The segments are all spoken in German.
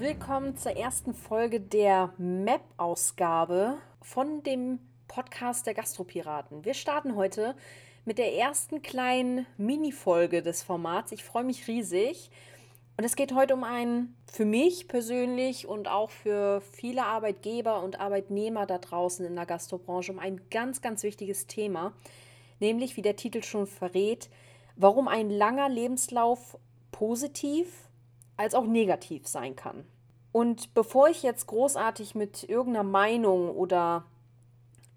willkommen zur ersten Folge der Map-Ausgabe von dem Podcast der Gastropiraten. Wir starten heute mit der ersten kleinen Mini-Folge des Formats. Ich freue mich riesig. Und es geht heute um ein für mich persönlich und auch für viele Arbeitgeber und Arbeitnehmer da draußen in der Gastrobranche um ein ganz, ganz wichtiges Thema, nämlich, wie der Titel schon verrät, warum ein langer Lebenslauf positiv als auch negativ sein kann. Und bevor ich jetzt großartig mit irgendeiner Meinung oder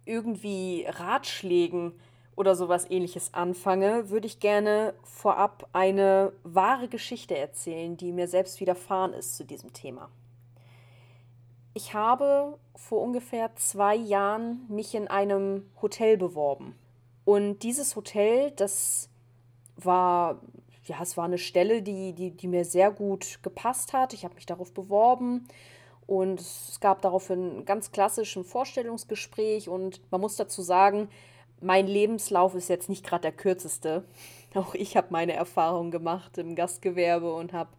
irgendwie Ratschlägen oder sowas ähnliches anfange, würde ich gerne vorab eine wahre Geschichte erzählen, die mir selbst widerfahren ist zu diesem Thema. Ich habe vor ungefähr zwei Jahren mich in einem Hotel beworben. Und dieses Hotel, das war, ja, es war eine Stelle, die, die, die mir sehr gut gepasst hat. Ich habe mich darauf beworben und es gab daraufhin ein ganz klassischen Vorstellungsgespräch und man muss dazu sagen, mein Lebenslauf ist jetzt nicht gerade der kürzeste. Auch ich habe meine Erfahrungen gemacht im Gastgewerbe und habe,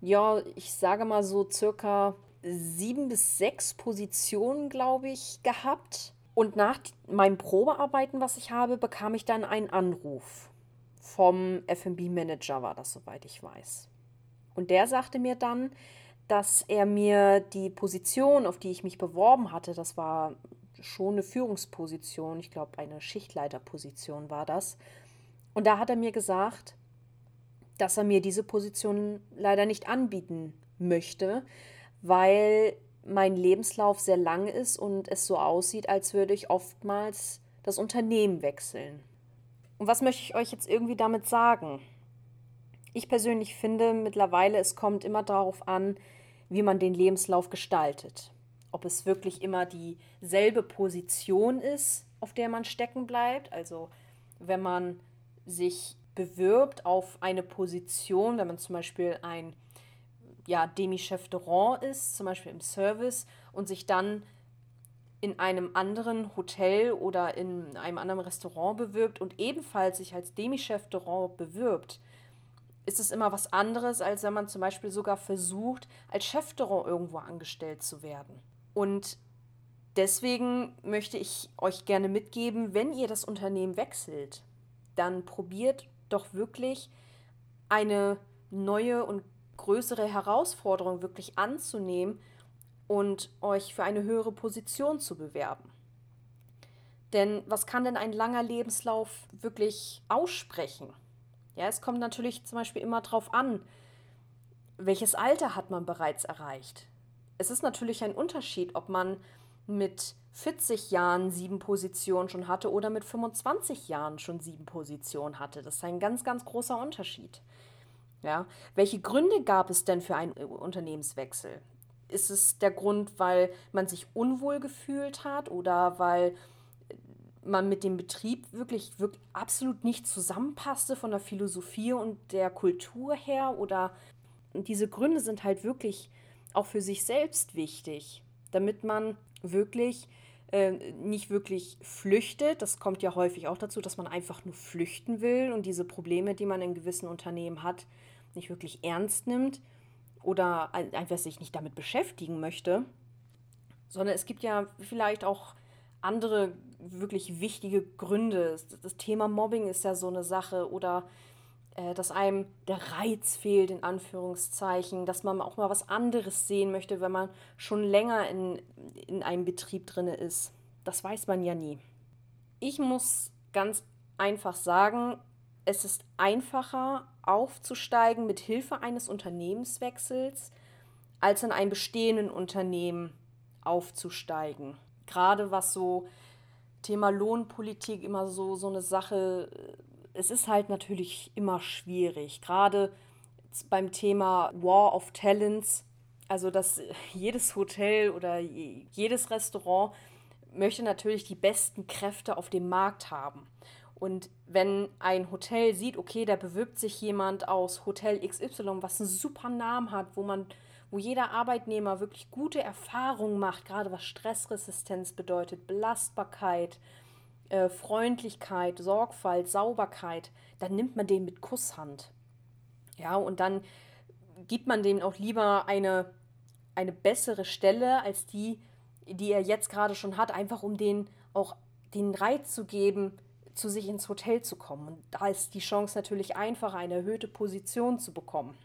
ja, ich sage mal so circa sieben bis sechs Positionen, glaube ich, gehabt. Und nach meinem Probearbeiten, was ich habe, bekam ich dann einen Anruf vom FB-Manager, war das, soweit ich weiß. Und der sagte mir dann, dass er mir die Position, auf die ich mich beworben hatte, das war schon eine Führungsposition, ich glaube eine Schichtleiterposition war das. Und da hat er mir gesagt, dass er mir diese Position leider nicht anbieten möchte, weil mein Lebenslauf sehr lang ist und es so aussieht, als würde ich oftmals das Unternehmen wechseln. Und was möchte ich euch jetzt irgendwie damit sagen? Ich persönlich finde mittlerweile, es kommt immer darauf an, wie man den Lebenslauf gestaltet ob es wirklich immer dieselbe Position ist, auf der man stecken bleibt. Also wenn man sich bewirbt auf eine Position, wenn man zum Beispiel ein ja, Demi-Chef de Rang ist, zum Beispiel im Service, und sich dann in einem anderen Hotel oder in einem anderen Restaurant bewirbt und ebenfalls sich als Demi-Chef de Rang bewirbt, ist es immer was anderes, als wenn man zum Beispiel sogar versucht, als Chef de Rang irgendwo angestellt zu werden. Und deswegen möchte ich euch gerne mitgeben, wenn ihr das Unternehmen wechselt, dann probiert doch wirklich eine neue und größere Herausforderung wirklich anzunehmen und euch für eine höhere Position zu bewerben. Denn was kann denn ein langer Lebenslauf wirklich aussprechen? Ja, es kommt natürlich zum Beispiel immer darauf an, welches Alter hat man bereits erreicht es ist natürlich ein Unterschied, ob man mit 40 Jahren sieben Positionen schon hatte oder mit 25 Jahren schon sieben Positionen hatte. Das ist ein ganz, ganz großer Unterschied. Ja, welche Gründe gab es denn für einen Unternehmenswechsel? Ist es der Grund, weil man sich unwohl gefühlt hat oder weil man mit dem Betrieb wirklich, wirklich absolut nicht zusammenpasste von der Philosophie und der Kultur her? Oder diese Gründe sind halt wirklich auch für sich selbst wichtig, damit man wirklich äh, nicht wirklich flüchtet. Das kommt ja häufig auch dazu, dass man einfach nur flüchten will und diese Probleme, die man in gewissen Unternehmen hat, nicht wirklich ernst nimmt oder einfach sich nicht damit beschäftigen möchte, sondern es gibt ja vielleicht auch andere wirklich wichtige Gründe. Das Thema Mobbing ist ja so eine Sache oder äh, dass einem der Reiz fehlt, in Anführungszeichen, dass man auch mal was anderes sehen möchte, wenn man schon länger in, in einem Betrieb drin ist. Das weiß man ja nie. Ich muss ganz einfach sagen, es ist einfacher aufzusteigen mit Hilfe eines Unternehmenswechsels, als in einem bestehenden Unternehmen aufzusteigen. Gerade was so Thema Lohnpolitik immer so, so eine Sache es ist halt natürlich immer schwierig, gerade beim Thema War of Talents, also dass jedes Hotel oder jedes Restaurant möchte natürlich die besten Kräfte auf dem Markt haben. Und wenn ein Hotel sieht, okay, da bewirbt sich jemand aus Hotel XY, was einen super Namen hat, wo man, wo jeder Arbeitnehmer wirklich gute Erfahrungen macht, gerade was Stressresistenz bedeutet, Belastbarkeit, äh, Freundlichkeit, Sorgfalt, Sauberkeit, dann nimmt man den mit Kusshand. Ja, und dann gibt man dem auch lieber eine, eine bessere Stelle als die, die er jetzt gerade schon hat, einfach um den auch den Reiz zu geben, zu sich ins Hotel zu kommen. Und da ist die Chance natürlich einfach, eine erhöhte Position zu bekommen.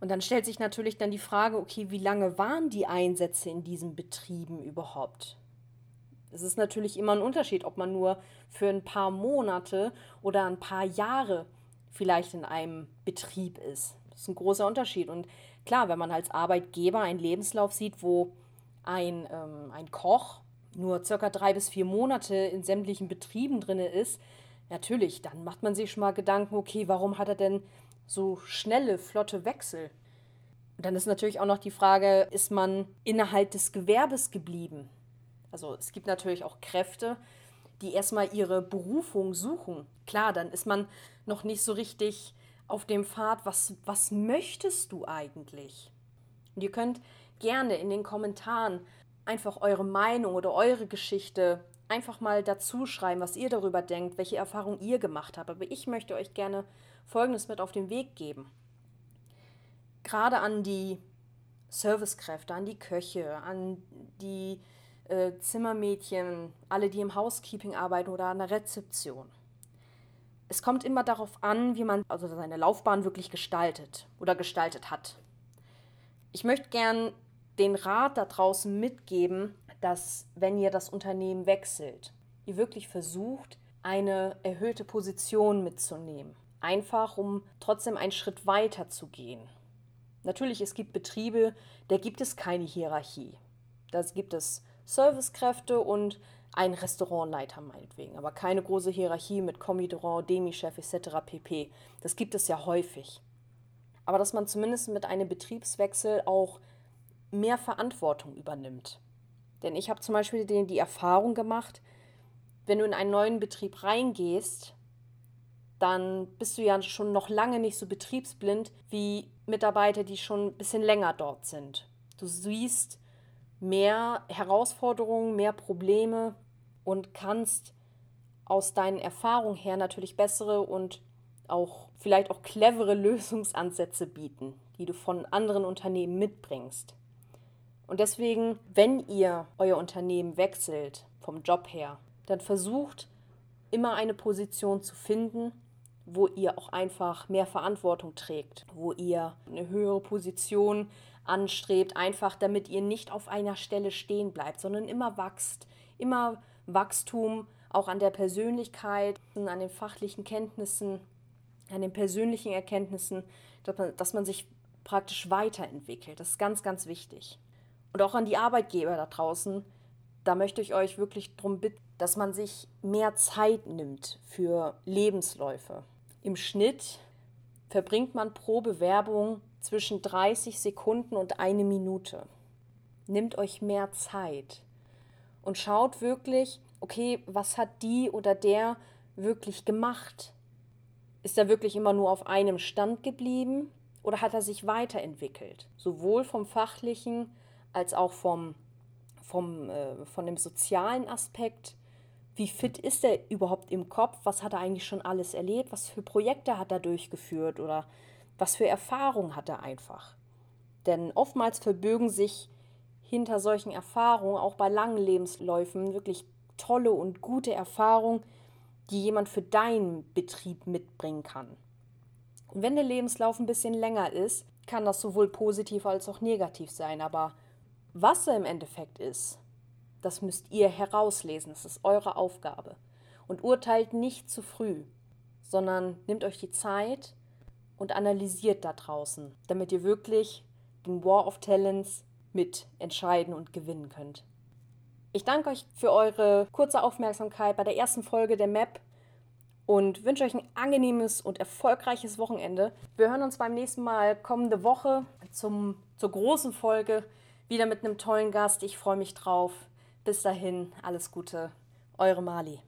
Und dann stellt sich natürlich dann die Frage, okay, wie lange waren die Einsätze in diesen Betrieben überhaupt? Es ist natürlich immer ein Unterschied, ob man nur für ein paar Monate oder ein paar Jahre vielleicht in einem Betrieb ist. Das ist ein großer Unterschied. Und klar, wenn man als Arbeitgeber einen Lebenslauf sieht, wo ein, ähm, ein Koch nur circa drei bis vier Monate in sämtlichen Betrieben drin ist, natürlich, dann macht man sich schon mal Gedanken, okay, warum hat er denn so schnelle, flotte Wechsel? Und dann ist natürlich auch noch die Frage, ist man innerhalb des Gewerbes geblieben? Also es gibt natürlich auch Kräfte, die erstmal ihre Berufung suchen. Klar, dann ist man noch nicht so richtig auf dem Pfad, was, was möchtest du eigentlich? Und ihr könnt gerne in den Kommentaren einfach eure Meinung oder eure Geschichte einfach mal dazu schreiben, was ihr darüber denkt, welche Erfahrungen ihr gemacht habt. Aber ich möchte euch gerne Folgendes mit auf den Weg geben. Gerade an die Servicekräfte, an die Köche, an die äh, Zimmermädchen, alle, die im Housekeeping arbeiten oder an der Rezeption. Es kommt immer darauf an, wie man also seine Laufbahn wirklich gestaltet oder gestaltet hat. Ich möchte gern den Rat da draußen mitgeben, dass wenn ihr das Unternehmen wechselt, ihr wirklich versucht, eine erhöhte Position mitzunehmen. Einfach, um trotzdem einen Schritt weiter zu gehen. Natürlich, es gibt Betriebe, da gibt es keine Hierarchie. Da gibt es Servicekräfte und einen Restaurantleiter meinetwegen, aber keine große Hierarchie mit Commandant, Demi-Chef etc. pp. Das gibt es ja häufig. Aber dass man zumindest mit einem Betriebswechsel auch mehr Verantwortung übernimmt. Denn ich habe zum Beispiel die, die Erfahrung gemacht, wenn du in einen neuen Betrieb reingehst, dann bist du ja schon noch lange nicht so betriebsblind wie Mitarbeiter, die schon ein bisschen länger dort sind. Du siehst mehr Herausforderungen, mehr Probleme und kannst aus deinen Erfahrungen her natürlich bessere und auch vielleicht auch clevere Lösungsansätze bieten, die du von anderen Unternehmen mitbringst. Und deswegen, wenn ihr euer Unternehmen wechselt vom Job her, dann versucht immer eine Position zu finden, wo ihr auch einfach mehr Verantwortung trägt, wo ihr eine höhere Position anstrebt, einfach damit ihr nicht auf einer Stelle stehen bleibt, sondern immer wächst, immer Wachstum auch an der Persönlichkeit, an den fachlichen Kenntnissen, an den persönlichen Erkenntnissen, dass man, dass man sich praktisch weiterentwickelt. Das ist ganz, ganz wichtig. Und auch an die Arbeitgeber da draußen, da möchte ich euch wirklich darum bitten, dass man sich mehr Zeit nimmt für Lebensläufe. Im Schnitt verbringt man pro Bewerbung zwischen 30 Sekunden und eine Minute. Nimmt euch mehr Zeit und schaut wirklich, okay, was hat die oder der wirklich gemacht? Ist er wirklich immer nur auf einem Stand geblieben oder hat er sich weiterentwickelt? Sowohl vom fachlichen als auch vom, vom, äh, von dem sozialen Aspekt. Wie fit ist er überhaupt im Kopf? Was hat er eigentlich schon alles erlebt? Was für Projekte hat er durchgeführt oder was für Erfahrungen hat er einfach? Denn oftmals verbürgen sich hinter solchen Erfahrungen, auch bei langen Lebensläufen, wirklich tolle und gute Erfahrungen, die jemand für deinen Betrieb mitbringen kann. Und wenn der Lebenslauf ein bisschen länger ist, kann das sowohl positiv als auch negativ sein. Aber was er im Endeffekt ist, das müsst ihr herauslesen. Das ist eure Aufgabe. Und urteilt nicht zu früh, sondern nehmt euch die Zeit, und analysiert da draußen, damit ihr wirklich den War of Talents mit entscheiden und gewinnen könnt. Ich danke euch für eure kurze Aufmerksamkeit bei der ersten Folge der Map und wünsche euch ein angenehmes und erfolgreiches Wochenende. Wir hören uns beim nächsten Mal kommende Woche zum, zur großen Folge wieder mit einem tollen Gast. Ich freue mich drauf. Bis dahin, alles Gute. Eure Mali.